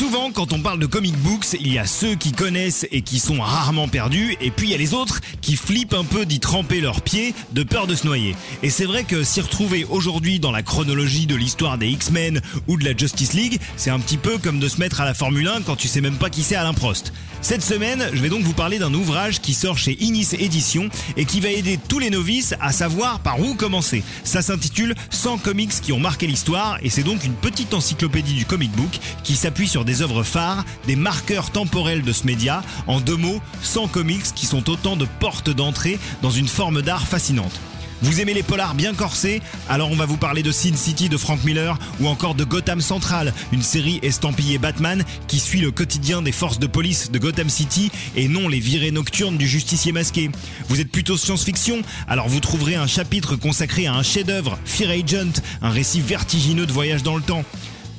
Souvent, quand on parle de comic books, il y a ceux qui connaissent et qui sont rarement perdus, et puis il y a les autres qui flippent un peu d'y tremper leurs pieds de peur de se noyer. Et c'est vrai que s'y retrouver aujourd'hui dans la chronologie de l'histoire des X-Men ou de la Justice League, c'est un petit peu comme de se mettre à la Formule 1 quand tu sais même pas qui c'est Alain Prost. Cette semaine, je vais donc vous parler d'un ouvrage qui sort chez Inis Éditions et qui va aider tous les novices à savoir par où commencer. Ça s'intitule 100 comics qui ont marqué l'histoire et c'est donc une petite encyclopédie du comic book qui s'appuie sur des œuvres phares, des marqueurs temporels de ce média, en deux mots, 100 comics qui sont autant de portes d'entrée dans une forme d'art fascinante. Vous aimez les polars bien corsés Alors on va vous parler de Sin City de Frank Miller ou encore de Gotham Central, une série estampillée Batman qui suit le quotidien des forces de police de Gotham City et non les virées nocturnes du justicier masqué. Vous êtes plutôt science-fiction Alors vous trouverez un chapitre consacré à un chef-d'œuvre, Fear Agent, un récit vertigineux de voyage dans le temps.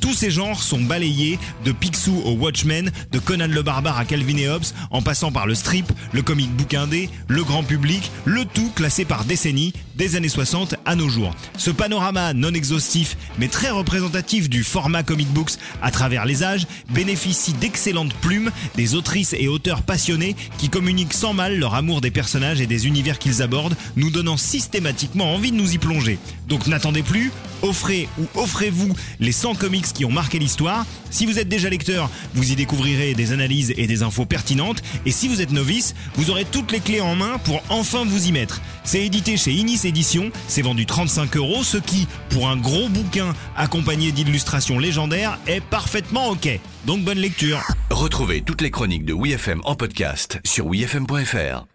Tous ces genres sont balayés de Picsou au Watchmen, de Conan le Barbare à Calvin et Hobbes, en passant par le strip, le comic book indé, le grand public, le tout classé par décennie, des années 60 à nos jours. Ce panorama non exhaustif, mais très représentatif du format comic books à travers les âges, bénéficie d'excellentes plumes, des autrices et auteurs passionnés qui communiquent sans mal leur amour des personnages et des univers qu'ils abordent, nous donnant systématiquement envie de nous y plonger. Donc n'attendez plus, offrez ou offrez-vous les 100 comics qui ont marqué l'histoire. Si vous êtes déjà lecteur, vous y découvrirez des analyses et des infos pertinentes. Et si vous êtes novice, vous aurez toutes les clés en main pour enfin vous y mettre. C'est édité chez Inis Éditions, c'est vendu 35 euros, ce qui, pour un gros bouquin accompagné d'illustrations légendaires, est parfaitement ok. Donc bonne lecture. Retrouvez toutes les chroniques de WeFM en podcast sur wefm.fr.